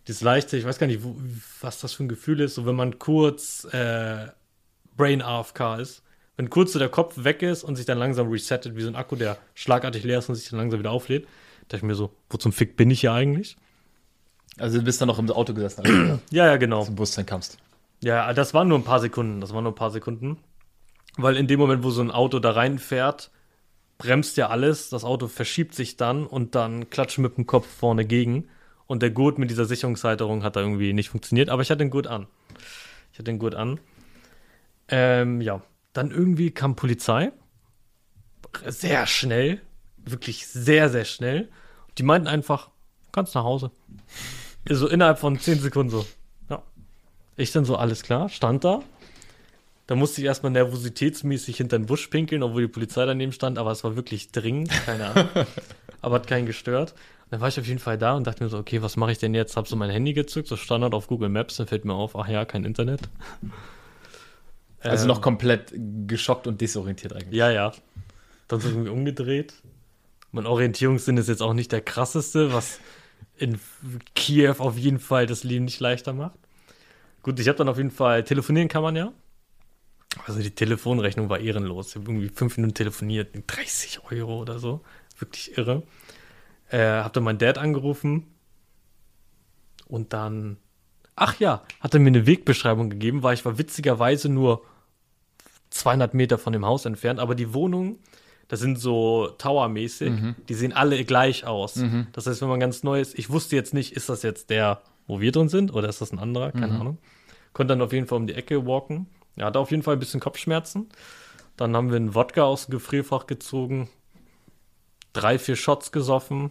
B: dieses leichte, ich weiß gar nicht, wo, was das für ein Gefühl ist, so wenn man kurz äh, Brain AFK ist. Wenn kurz so der Kopf weg ist und sich dann langsam resettet, wie so ein Akku, der schlagartig leer ist und sich dann langsam wieder auflädt, dachte ich mir so, wo zum Fick bin ich hier eigentlich?
A: Also du bist dann noch im Auto gesessen, als du
B: Ja, ja, genau.
A: zum Bewusstsein kamst.
B: Ja, das waren nur ein paar Sekunden. Das waren nur ein paar Sekunden. Weil in dem Moment, wo so ein Auto da reinfährt, bremst ja alles, das Auto verschiebt sich dann und dann klatscht mit dem Kopf vorne gegen. Und der Gurt mit dieser Sicherungshalterung hat da irgendwie nicht funktioniert, aber ich hatte den Gurt an. Ich hatte den Gurt an. Ähm, ja, dann irgendwie kam Polizei. Sehr schnell. Wirklich sehr, sehr schnell. Die meinten einfach, kannst nach Hause. So innerhalb von 10 Sekunden so. Ja. Ich dann so, alles klar, stand da. Da musste ich erstmal nervositätsmäßig hinter den Busch pinkeln, obwohl die Polizei daneben stand, aber es war wirklich dringend, keine Ahnung. aber hat keinen gestört. Dann war ich auf jeden Fall da und dachte mir so, okay, was mache ich denn jetzt? Hab so mein Handy gezückt, so Standard auf Google Maps, dann fällt mir auf, ach ja, kein Internet.
A: Also
B: Ähm,
A: noch komplett geschockt und desorientiert eigentlich.
B: Ja, ja. Dann so irgendwie umgedreht. Mein Orientierungssinn ist jetzt auch nicht der krasseste, was in Kiew auf jeden Fall das Leben nicht leichter macht. Gut, ich habe dann auf jeden Fall, telefonieren kann man ja. Also die Telefonrechnung war ehrenlos. Ich habe irgendwie fünf Minuten telefoniert, 30 Euro oder so. Wirklich irre. Äh, hab dann meinen Dad angerufen und dann, ach ja, hat er mir eine Wegbeschreibung gegeben, weil ich war witzigerweise nur 200 Meter von dem Haus entfernt, aber die Wohnungen, das sind so Tower-mäßig, die sehen alle gleich aus. Das heißt, wenn man ganz neu ist, ich wusste jetzt nicht, ist das jetzt der, wo wir drin sind, oder ist das ein anderer, keine Ahnung. Konnte dann auf jeden Fall um die Ecke walken. Er hatte auf jeden Fall ein bisschen Kopfschmerzen. Dann haben wir einen Wodka aus dem Gefrierfach gezogen, drei, vier Shots gesoffen,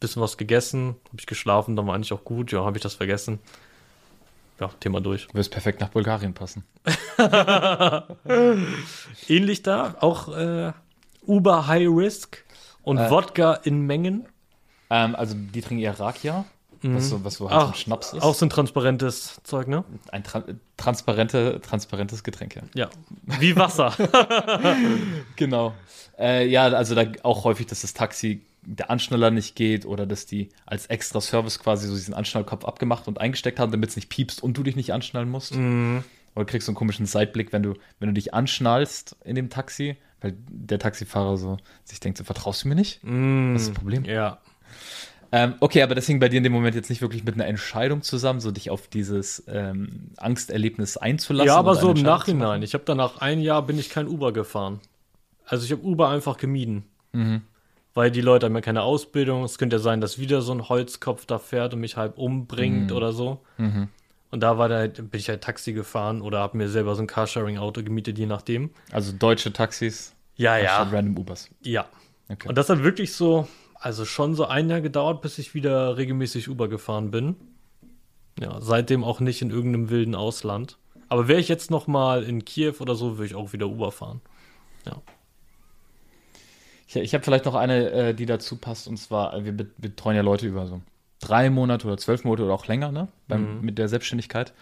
B: bisschen was gegessen, habe ich geschlafen, dann war eigentlich auch gut, ja, habe ich das vergessen. Ja, Thema durch.
A: Du wirst perfekt nach Bulgarien passen.
B: Ähnlich da, auch äh, Uber High Risk und
A: Äh.
B: Wodka in Mengen.
A: Ähm, also die trinken eher Rakia, was so, was so halt so ein Schnaps ist.
B: Mhm. Auch so ein transparentes Zeug, ne?
A: ein tra transparente, transparentes Getränk, ja.
B: Ja. Wie Wasser.
A: Genau. Äh, ja, also da auch häufig, dass das Taxi der Anschnaller nicht geht oder dass die als extra Service quasi so diesen Anschnallkopf abgemacht und eingesteckt haben, damit es nicht piepst und du dich nicht anschnallen musst.
B: Mhm.
A: Oder kriegst so einen komischen Seitblick, wenn du, wenn du dich anschnallst in dem Taxi, weil der Taxifahrer so sich denkt, so, vertraust du mir nicht? Was ist das Problem?
B: Mm, ja.
A: Ähm, okay, aber das hing bei dir in dem Moment jetzt nicht wirklich mit einer Entscheidung zusammen, so dich auf dieses ähm, Angsterlebnis einzulassen.
B: Ja, aber so im Nachhinein. Ich habe danach ein Jahr bin ich kein Uber gefahren. Also ich habe Uber einfach gemieden.
A: Mhm.
B: Weil die Leute haben ja keine Ausbildung. Es könnte ja sein, dass wieder so ein Holzkopf da fährt und mich halb umbringt
A: Mhm.
B: oder so. Und da war da, bin ich halt Taxi gefahren oder habe mir selber so ein Carsharing-Auto gemietet, je nachdem.
A: Also deutsche Taxis
B: Ja,
A: anstatt random Ubers.
B: Ja.
A: Okay.
B: Und das hat wirklich so, also schon so ein Jahr gedauert, bis ich wieder regelmäßig Uber gefahren bin. Ja, seitdem auch nicht in irgendeinem wilden Ausland. Aber wäre ich jetzt noch mal in Kiew oder so, würde ich auch wieder Uber fahren. Ja.
A: Ich, ich habe vielleicht noch eine, äh, die dazu passt, und zwar, äh, wir bet- betreuen ja Leute über so drei Monate oder zwölf Monate oder auch länger, ne? Beim, Mit der Selbstständigkeit.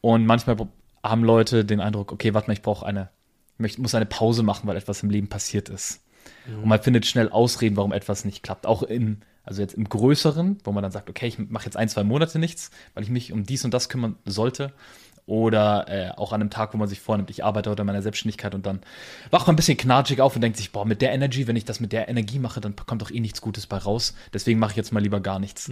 A: Und manchmal haben Leute den Eindruck, okay, warte mal, ich brauche eine, ich muss eine Pause machen, weil etwas im Leben passiert ist. Und man findet schnell Ausreden, warum etwas nicht klappt. Auch im, also jetzt im Größeren, wo man dann sagt, okay, ich mache jetzt ein, zwei Monate nichts, weil ich mich um dies und das kümmern sollte. Oder äh, auch an einem Tag, wo man sich vornimmt, ich arbeite heute an meiner Selbstständigkeit und dann wacht man ein bisschen knatschig auf und denkt sich, boah, mit der Energy, wenn ich das mit der Energie mache, dann kommt doch eh nichts Gutes bei raus. Deswegen mache ich jetzt mal lieber gar nichts.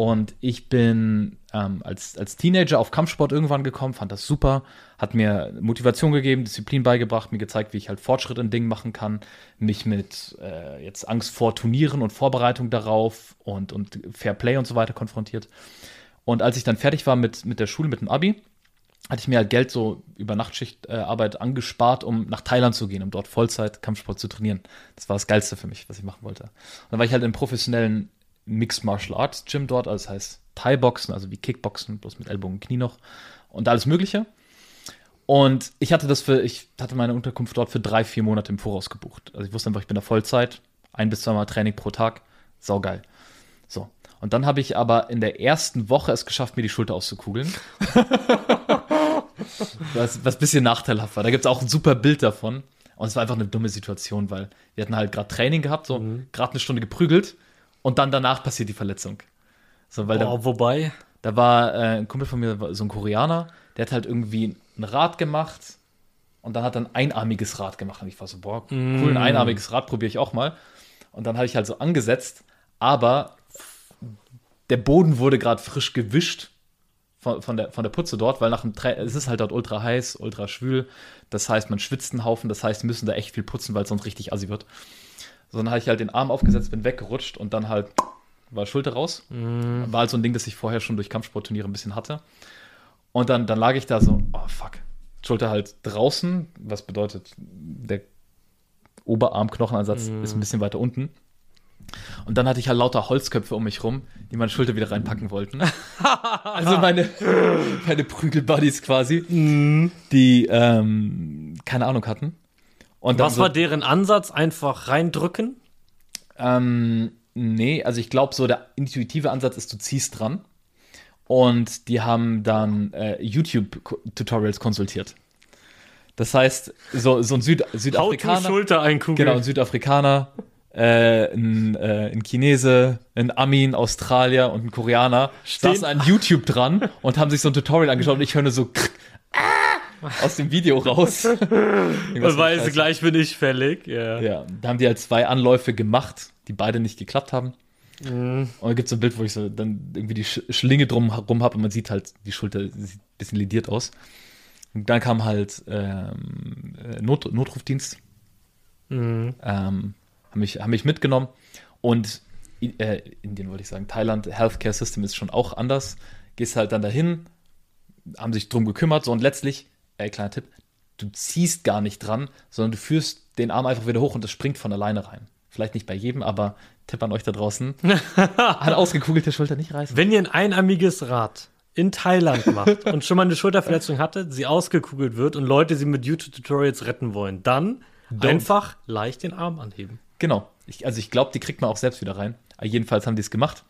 A: Und ich bin ähm, als, als Teenager auf Kampfsport irgendwann gekommen, fand das super, hat mir Motivation gegeben, Disziplin beigebracht, mir gezeigt, wie ich halt Fortschritt in Dingen machen kann, mich mit äh, jetzt Angst vor Turnieren und Vorbereitung darauf und, und Fair Play und so weiter konfrontiert. Und als ich dann fertig war mit, mit der Schule, mit dem Abi, hatte ich mir halt Geld so über Nachtschichtarbeit äh, angespart, um nach Thailand zu gehen, um dort Vollzeit Kampfsport zu trainieren. Das war das Geilste für mich, was ich machen wollte. Und dann war ich halt im professionellen Mixed Martial Arts Gym dort, also das heißt Thai-Boxen, also wie Kickboxen, bloß mit Ellbogen und Knie noch und alles Mögliche. Und ich hatte das für, ich hatte meine Unterkunft dort für drei, vier Monate im Voraus gebucht. Also ich wusste einfach, ich bin da Vollzeit, ein bis zweimal Training pro Tag, saugeil. So. Und dann habe ich aber in der ersten Woche es geschafft, mir die Schulter auszukugeln. was, was ein bisschen nachteilhaft war. Da gibt es auch ein super Bild davon. Und es war einfach eine dumme Situation, weil wir hatten halt gerade Training gehabt, so gerade eine Stunde geprügelt und dann danach passiert die Verletzung. So, weil da,
B: Boah, wobei,
A: da war äh, ein Kumpel von mir, so ein Koreaner, der hat halt irgendwie ein Rad gemacht und dann hat er ein einarmiges Rad gemacht. Und ich war so, boah, cool, ein einarmiges Rad probiere ich auch mal. Und dann habe ich halt so angesetzt, aber der Boden wurde gerade frisch gewischt von, von, der, von der Putze dort, weil nach dem Tra es ist halt dort ultra heiß, ultra schwül. Das heißt, man schwitzt einen Haufen, das heißt, wir müssen da echt viel putzen, weil es sonst richtig assi wird. So, dann habe ich halt den Arm aufgesetzt, bin weggerutscht und dann halt war Schulter raus.
B: Mhm.
A: War halt so ein Ding, das ich vorher schon durch Kampfsportturniere ein bisschen hatte. Und dann, dann lag ich da so, oh fuck. Schulter halt draußen, was bedeutet, der Oberarmknochenansatz
B: Mhm.
A: ist ein bisschen weiter unten. Und dann hatte ich halt lauter Holzköpfe um mich rum, die meine Schulter wieder reinpacken wollten. also meine, meine Prügelbuddies quasi, die ähm, keine Ahnung hatten.
B: Was
A: so,
B: war deren Ansatz? Einfach reindrücken?
A: Ähm, nee, also ich glaube, so der intuitive Ansatz ist, du ziehst dran. Und die haben dann äh, YouTube-Tutorials konsultiert. Das heißt, so, so ein Süd Südafrikaner.
B: Schulter einkugeln.
A: Genau, ein Südafrikaner, äh, ein, äh, ein Chinese, ein Ami, ein Australier und ein Koreaner
B: Stehen-
A: saßen an YouTube dran und haben sich so ein Tutorial angeschaut und ich höre nur so krr, ah, aus dem Video raus. Irgendwas
B: Und weil
A: mit
B: sie
A: Scheiße.
B: gleich bin ich fällig. Ja.
A: Ja, da haben die halt zwei Anläufe gemacht, die beide nicht geklappt haben.
B: Mhm.
A: Und da gibt es so ein Bild, wo ich so dann irgendwie die Sch Schlinge drum herum habe und man sieht halt, die Schulter sieht ein bisschen lediert aus. Und dann kam halt ähm, äh, Not Notrufdienst,
B: Mhm.
A: ähm, haben, mich, haben mich mitgenommen. Und äh, Indien wollte ich sagen, Thailand, Healthcare System ist schon auch anders. Gehst halt dann dahin, haben sich drum gekümmert, so und letztlich, äh, kleiner Tipp, du ziehst gar nicht dran, sondern du führst den Arm einfach wieder hoch und das springt von alleine rein. Vielleicht nicht bei jedem, aber Tipp an euch da draußen. An ausgekugelte Schulter nicht reißen.
B: Wenn ihr ein einarmiges Rad in Thailand macht und schon mal eine Schulterverletzung hatte, sie ausgekugelt wird und Leute sie mit YouTube-Tutorials retten wollen, dann
A: Don't.
B: einfach leicht den Arm anheben.
A: Genau. Ich, also ich glaube, die kriegt man auch selbst wieder rein. Jedenfalls haben die es gemacht.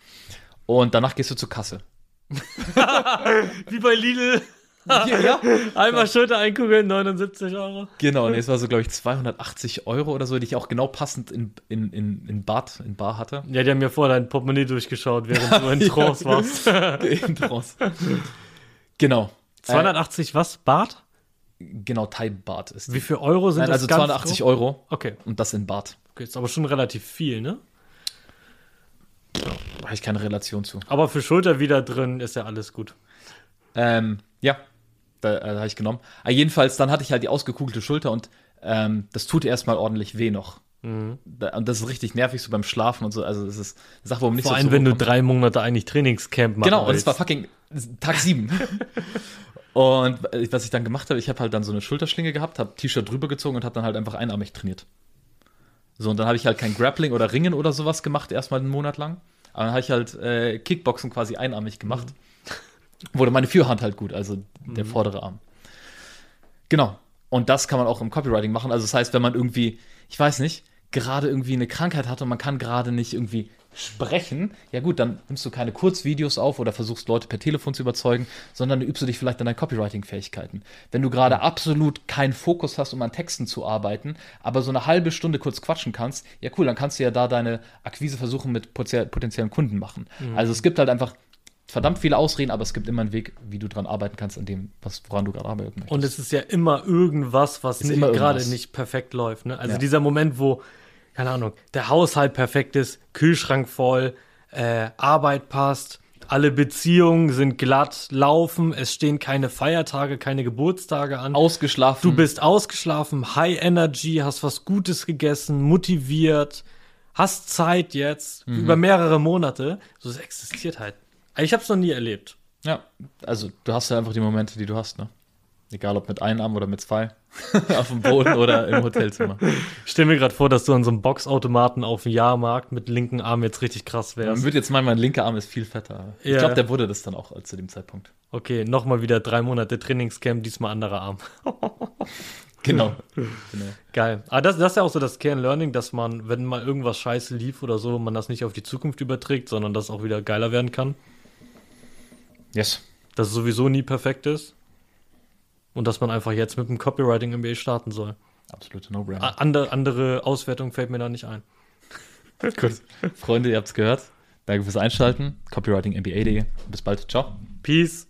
A: Und danach gehst du zur Kasse.
B: Wie bei Lidl.
A: Ja.
B: Einmal Schulter einkugeln, 79 Euro.
A: Genau, und es war so, glaube ich, 280 Euro oder so, die ich auch genau passend in, in, in, in Bad, in Bar hatte.
B: Ja, die haben mir vorher dein Portemonnaie durchgeschaut, während du in Trance
A: genau.
B: warst.
A: In Trance. genau.
B: 280 was? Bart?
A: Genau, Thai-Bad ist.
B: Wie viel Euro sind
A: Nein,
B: das?
A: also
B: ganz
A: 280
B: grob?
A: Euro
B: Okay.
A: und das in Bad.
B: okay, ist aber schon relativ viel, ne?
A: Da habe ich keine Relation zu.
B: Aber für Schulter wieder drin ist ja alles gut.
A: Ähm, ja, da, äh, habe ich genommen. Aber jedenfalls, dann hatte ich halt die ausgekugelte Schulter und ähm, das tut erstmal ordentlich weh noch.
B: Mhm.
A: Da, und das ist richtig nervig so beim Schlafen und so. Also, das ist eine Sache, wo man nicht
B: Vor
A: so
B: allem, wenn du drei Monate eigentlich Trainingscamp machst.
A: Genau, und es war fucking Tag sieben. und was ich dann gemacht habe, ich habe halt dann so eine Schulterschlinge gehabt, habe T-Shirt drüber gezogen und habe dann halt einfach einarmig trainiert. So, und dann habe ich halt kein Grappling oder Ringen oder sowas gemacht, erstmal einen Monat lang. Aber dann habe ich halt äh, Kickboxen quasi einarmig gemacht. Wurde meine Führhand halt gut, also der vordere Arm. Genau. Und das kann man auch im Copywriting machen. Also das heißt, wenn man irgendwie, ich weiß nicht, gerade irgendwie eine Krankheit hat und man kann gerade nicht irgendwie sprechen, ja gut, dann nimmst du keine Kurzvideos auf oder versuchst Leute per Telefon zu überzeugen, sondern übst du dich vielleicht an deinen Copywriting-Fähigkeiten. Wenn du gerade absolut keinen Fokus hast, um an Texten zu arbeiten, aber so eine halbe Stunde kurz quatschen kannst, ja cool, dann kannst du ja da deine Akquise versuchen mit potenzie- potenziellen Kunden machen. Also es gibt halt einfach verdammt viele Ausreden, aber es gibt immer einen Weg, wie du dran arbeiten kannst, an dem, was, woran du gerade arbeiten möchtest.
B: Und es ist ja immer irgendwas, was gerade nicht perfekt läuft. Ne? Also
A: Ja.
B: dieser Moment, wo, keine Ahnung, der Haushalt perfekt ist, Kühlschrank voll, äh, Arbeit passt, alle Beziehungen sind glatt, laufen, es stehen keine Feiertage, keine Geburtstage an.
A: Ausgeschlafen.
B: Du bist ausgeschlafen, High Energy, hast was Gutes gegessen, motiviert, hast Zeit jetzt
A: Mhm.
B: über mehrere Monate. So, es existiert halt. Ich habe es noch nie erlebt.
A: Ja, also du hast ja einfach die Momente, die du hast, ne? Egal ob mit einem Arm oder mit zwei. auf dem Boden oder im Hotelzimmer.
B: Ich stell mir gerade vor, dass du an so einem Boxautomaten auf dem Jahrmarkt mit linken Arm jetzt richtig krass
A: Man
B: wärst.
A: würde jetzt meinen, mein linker Arm ist viel fetter. Ich
B: Ja.
A: glaube, der wurde das dann auch äh, zu dem Zeitpunkt.
B: Okay, nochmal wieder drei Monate Trainingscamp, diesmal anderer Arm.
A: Genau. genau.
B: Geil. Aber das, das ist ja auch so das Kernlearning, dass man, wenn mal irgendwas scheiße lief oder so, man das nicht auf die Zukunft überträgt, sondern dass auch wieder geiler werden kann.
A: Yes.
B: Dass es sowieso nie perfekt ist. Und dass man einfach jetzt mit dem Copywriting MBA starten soll.
A: Absolute No-Brainer.
B: Andere, andere Auswertung fällt mir da nicht ein.
A: Gut. Freunde, ihr habt's gehört. Danke fürs Einschalten. Copywriting MBA.de. Bis bald. Ciao.
B: Peace.